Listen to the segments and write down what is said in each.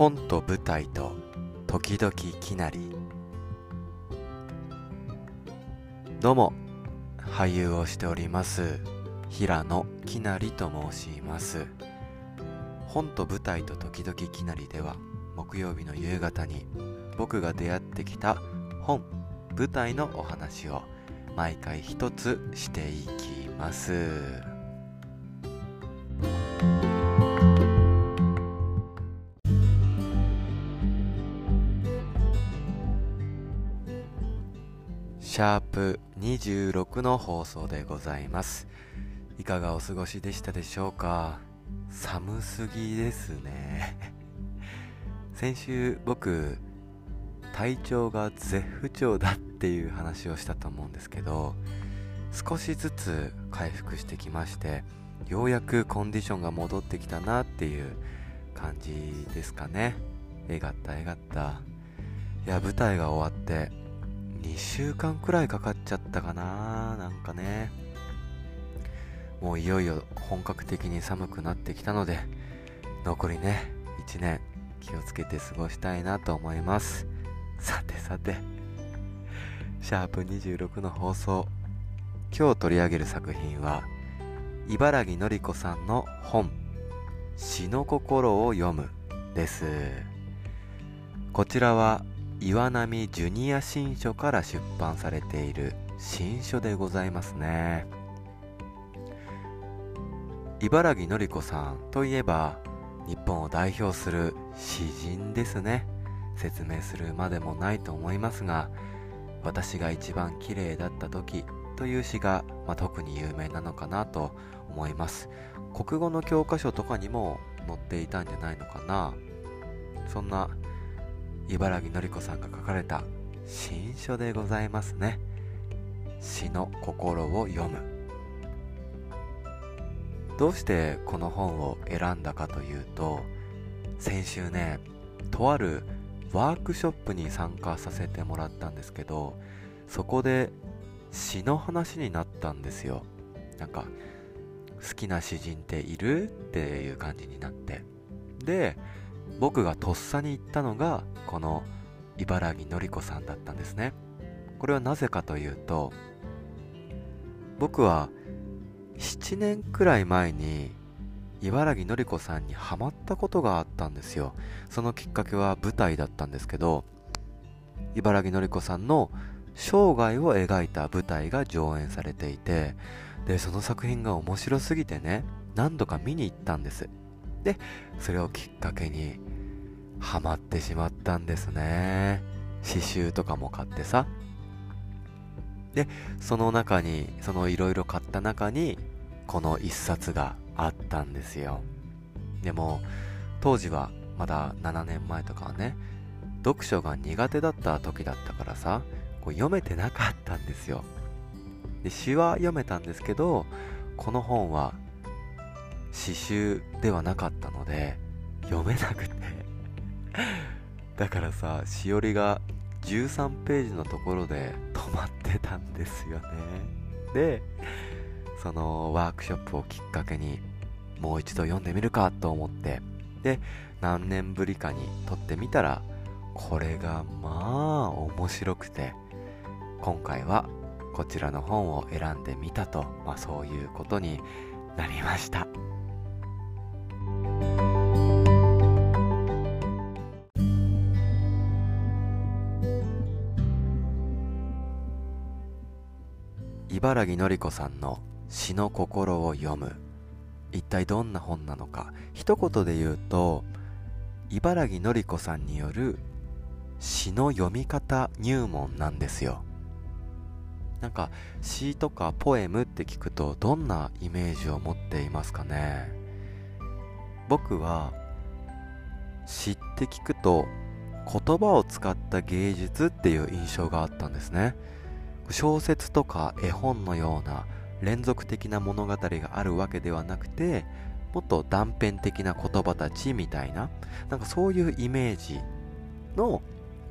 本と舞台と時々きなり。どうも俳優をしております平野きなりと申します。本と舞台と時々きなりでは木曜日の夕方に僕が出会ってきた本舞台のお話を毎回一つしていきます。シャープ26の放送でございます。いかがお過ごしでしたでしょうか？寒すぎですね。先週僕体調が絶不調だっていう話をしたと思うんですけど少しずつ回復してきましてようやくコンディションが戻ってきたなっていう感じですかね。えがったえがった。いや舞台が終わって2週間くらいかかっちゃったかななんかね。もういよいよ本格的に寒くなってきたので残りね1年気をつけて過ごしたいなと思います。さてさて。シャープ26の放送。今日取り上げる作品は茨城のり子さんの本「詩の心を読む」です。こちらは岩波ジュニア新書から出版されている新書でございますね。茨城のり子さんといえば日本を代表する詩人ですね。説明するまでもないと思いますが私が一番綺麗だった時という詩が、まあ、特に有名なのかなと思います。国語の教科書とかにも載っていたんじゃないのかな。そんな茨城のり子さんが書かれた新書でございますね。詩の心を読む。どうしてこの本を選んだかというと先週ねとあるワークショップに参加させてもらったんですけどそこで詩の話になったんですよ。なんか好きな詩人っている？っていう感じになって。で僕がとっさに言ったのがこの茨城のり子さんだったんですね。これはなぜかというと僕は7年くらい前に茨城のり子さんにハマったことがあったんですよ。そのきっかけは舞台だったんですけど茨城のり子さんの生涯を描いた舞台が上演されていてでその作品が面白すぎてね何度か見に行ったんです。でそれをきっかけにハマってしまったんですね。刺繍とかも買ってさ。でその中にそのいろいろ買った中にこの一冊があったんですよ。でも当時はまだ7年前とかはね読書が苦手だった時だったからさこう読めてなかったんですよ。で詩は読めたんですけどこの本は詩集ではなかったので読めなくて。だからさしおりが13ページのところで止まってたんですよね。でそのワークショップをきっかけにもう一度読んでみるかと思ってで何年ぶりかに撮ってみたらこれがまあ面白くて今回はこちらの本を選んでみたと、まあ、そういうことになりました。茨城のり子さんの詩の心を読む。一体どんな本なのか。一言で言うと茨城のり子さんによる詩の読み方入門なんですよ。なんか詩とかポエムって聞くとどんなイメージを持っていますかね。僕は詩って聞くと言葉を使った芸術っていう印象があったんですね。小説とか絵本のような連続的な物語があるわけではなくてもっと断片的な言葉たちみたいななんかそういうイメージの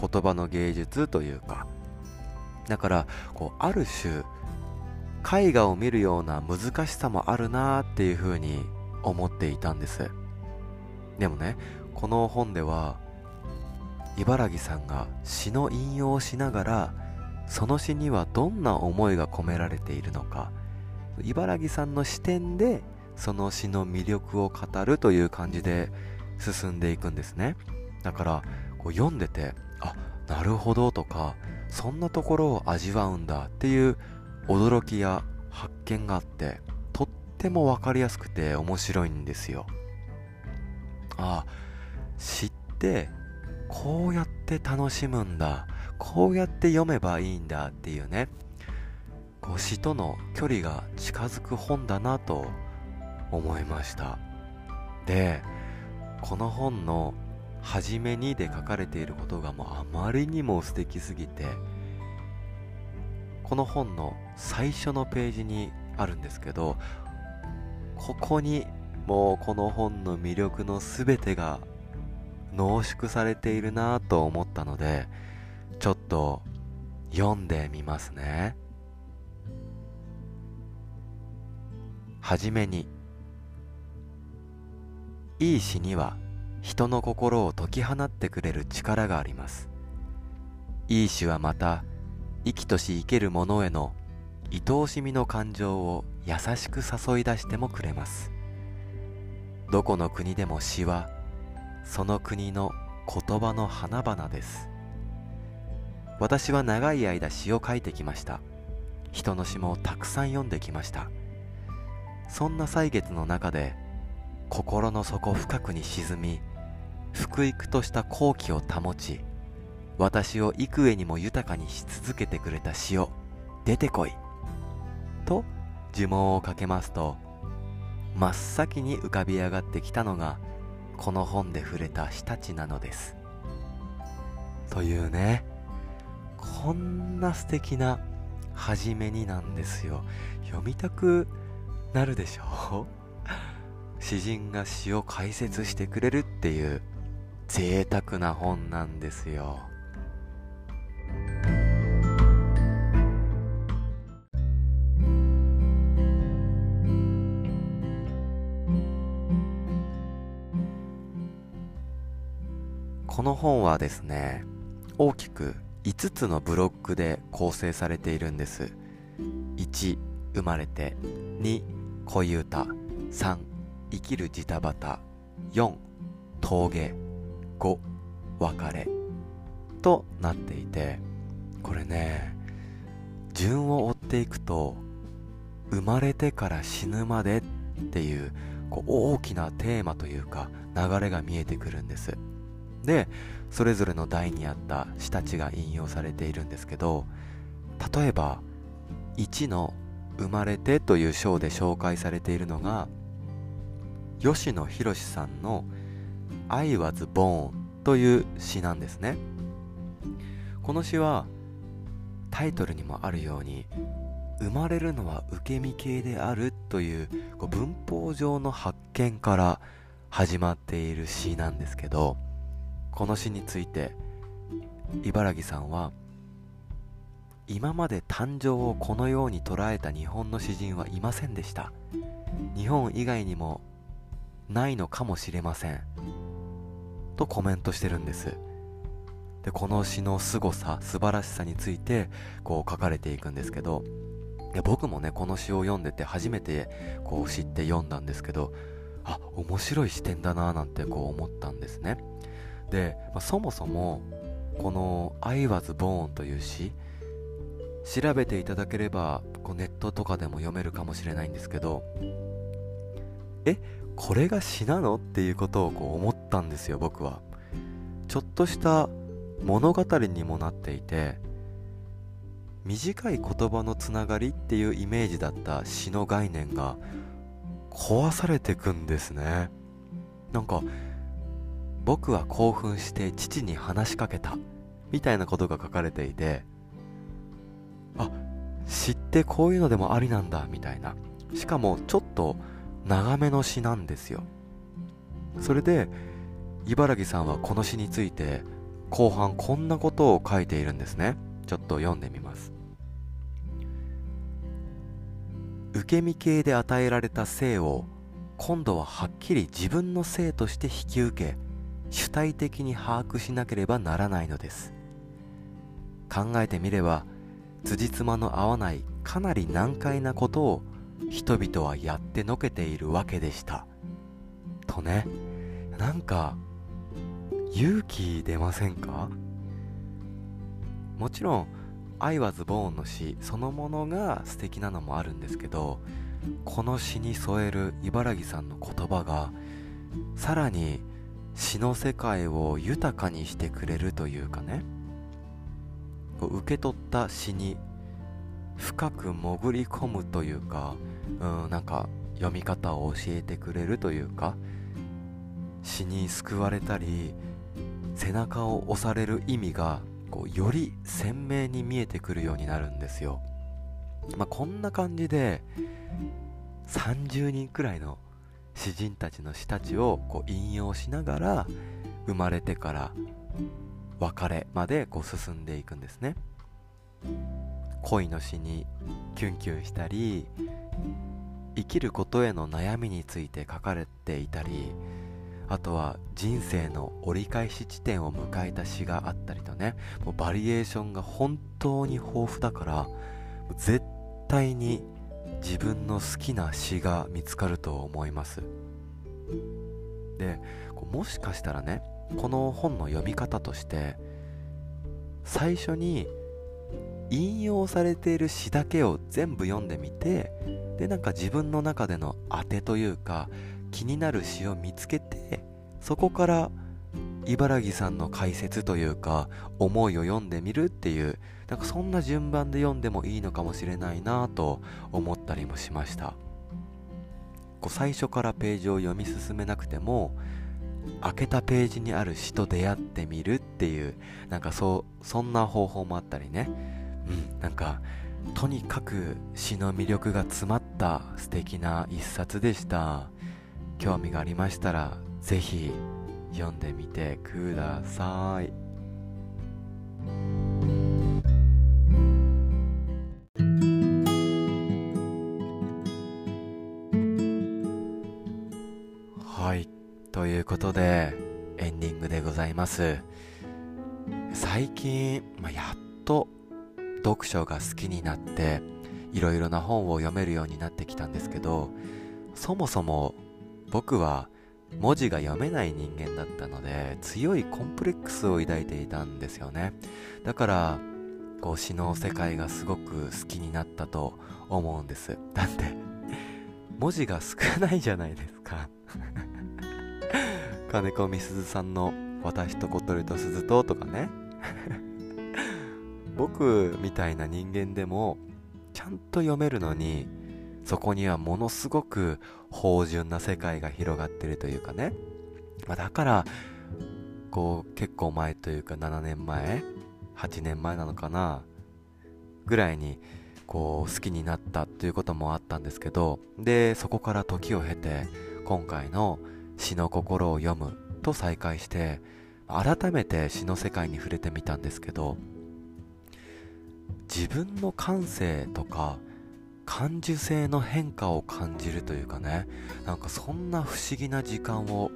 言葉の芸術というか。だからこうある種絵画を見るような難しさもあるなっていうふうに思っていたんです。でもねこの本では茨城さんが詩の引用をしながらその詩にはどんな思いが込められているのか。茨城さんの視点でその詩の魅力を語るという感じで進んでいくんですね。だからこう読んでてあなるほどとかそんなところを味わうんだっていう驚きや発見があってとっても分かりやすくて面白いんですよ。ああ知ってこうやって楽しむんだこうやって読めばいいんだっていうねこう詩との距離が近づく本だなと思いました。でこの本の初めにで書かれていることがもうあまりにも素敵すぎてこの本の最初のページにあるんですけどここにもうこの本の魅力の全てが濃縮されているなと思ったのでと読んでみますね。はじめにいい詩には人の心を解き放ってくれる力があります。いい詩はまた生きとし生ける者への愛おしみの感情を優しく誘い出してもくれます。どこの国でも詩はその国の言葉の花々です。私は長い間詩を書いてきました。人の詩もたくさん読んできました。そんな歳月の中で心の底深くに沈み福育とした好奇を保ち私を幾重にも豊かにし続けてくれた潮出てこいと呪文をかけますと真っ先に浮かび上がってきたのがこの本で触れた詩たちなのです。というね。こんな素敵な始めになんですよ。読みたくなるでしょ？う 詩人が詩を解説してくれるっていう贅沢な本なんですよ。この本はですね大きく5つのブロックで構成されているんです。1生まれて。2恋歌。3生きるジタバタ。4峠。5別れ。となっていて。これね順を追っていくと生まれてから死ぬまでっていうこう大きなテーマというか流れが見えてくるんです。でそれぞれの代にあった詩たちが引用されているんですけど例えば1の「生まれて」という章で紹介されているのが吉野博さんの「I was born」という詩なんですね。この詩はタイトルにもあるように生まれるのは受け身系であるという文法上の発見から始まっている詩なんですけどこの詩について茨城さんは今まで誕生をこのように捉えた日本の詩人はいませんでした。日本以外にもないのかもしれません。とコメントしてるんです。でこの詩の凄さ素晴らしさについてこう書かれていくんですけどいや僕もねこの詩を読んでて初めてこう知って読んだんですけどあ面白い視点だななんてこう思ったんですね。で、まあ、そもそもこの「I was born」という詩調べていただければこうネットとかでも読めるかもしれないんですけどえこれが詩なのっていうことをこう思ったんですよ僕は。ちょっとした物語にもなっていて短い言葉のつながりっていうイメージだった詩の概念が壊されてくんですね。なんか僕は興奮して父に話しかけたみたいなことが書かれていてあ詩ってこういうのでもありなんだみたいな。しかもちょっと長めの詩なんですよ。それで茨城さんはこの詩について後半こんなことを書いているんですね。ちょっと読んでみます。受け身系で与えられた性を今度ははっきり自分の性として引き受け主体的に把握しなければならないのです。考えてみれば辻褄の合わないかなり難解なことを人々はやってのけているわけでした。とねなんか勇気出ませんか？もちろん「I was born」の詩そのものが素敵なのもあるんですけどこの詩に添える茨城さんの言葉がさらに詩の世界を豊かにしてくれるというかね。受け取った詩に深く潜り込むというかうんなんか読み方を教えてくれるというか詩に救われたり背中を押される意味がこうより鮮明に見えてくるようになるんですよ、まあ、こんな感じで30人くらいの詩人たちの詩たちをこう引用しながら生まれてから別れまでこう進んでいくんですね。恋の詩にキュンキュンしたり生きることへの悩みについて書かれていたりあとは人生の折り返し地点を迎えた詩があったりとねもうバリエーションが本当に豊富だから絶対に自分の好きな詩が見つかると思います。でもしかしたらねこの本の読み方として最初に引用されている詩だけを全部読んでみてでなんか自分の中での当てというか気になる詩を見つけてそこから茨城さんの解説というか思いを読んでみるっていうなんかそんな順番で読んでもいいのかもしれないなと思ったりもしました。こう最初からページを読み進めなくても開けたページにある詩と出会ってみるっていうなんかそうそんな方法もあったりね。うんなんかとにかく詩の魅力が詰まった素敵な一冊でした。興味がありましたら是非読んでみてください。はい。ということでエンディングでございます。最近、まあ、やっと読書が好きになっていろいろな本を読めるようになってきたんですけどそもそも僕は文字が読めない人間だったので強いコンプレックスを抱いていたんですよね。だからこう詩の世界がすごく好きになったと思うんです。だって文字が少ないじゃないですか。金子みすずさんの「私と小鳥と鈴と」とかね。僕みたいな人間でもちゃんと読めるのにそこにはものすごく芳醇な世界が広がってるというかね、まあ、だからこう結構前というか7年前8年前なのかなぐらいにこう好きになったということもあったんですけどでそこから時を経て今回の「詩の心を読む」と再開して改めて詩の世界に触れてみたんですけど自分の感性とか感受性の変化を感じるというかねなんかそんな不思議な時間を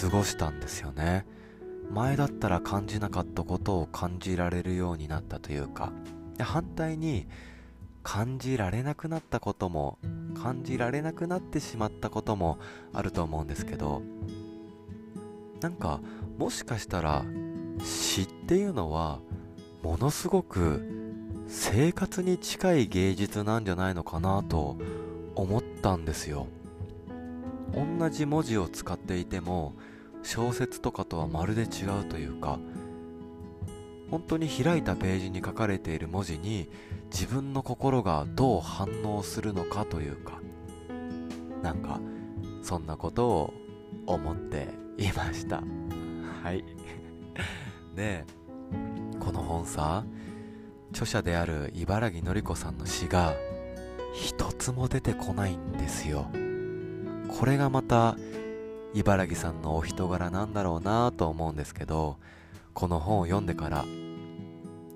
過ごしたんですよね。前だったら感じなかったことを感じられるようになったというかで反対に感じられなくなったことも感じられなくなってしまったこともあると思うんですけどなんかもしかしたら詩っていうのはものすごく生活に近い芸術なんじゃないのかなと思ったんですよ。同じ文字を使っていても小説とかとはまるで違うというか本当に開いたページに書かれている文字に自分の心がどう反応するのかというかなんかそんなことを思っていました。はい。でこの本さ著者である茨城のり子さんの詩が一つも出てこないんですよ。これがまた茨城さんのお人柄なんだろうなと思うんですけどこの本を読んでから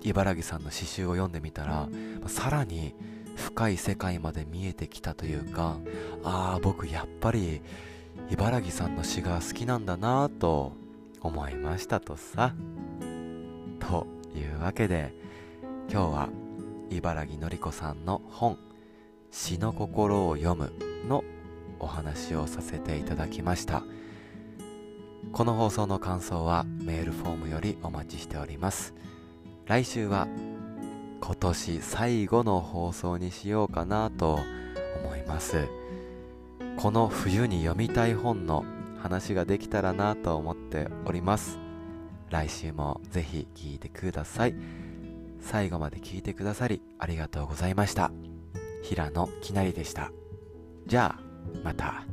茨城さんの詩集を読んでみたらさらに深い世界まで見えてきたというかああ僕やっぱり茨城さんの詩が好きなんだなと思いましたとさ。というわけで今日は茨城のりこさんの本「詩の心を読む」のお話をさせていただきました。この放送の感想はメールフォームよりお待ちしております。来週は今年最後の放送にしようかなと思います。この冬に読みたい本の話ができたらなと思っております。来週もぜひ聞いてください。最後まで聞いてくださりありがとうございました。平野きなりでした。じゃあまた。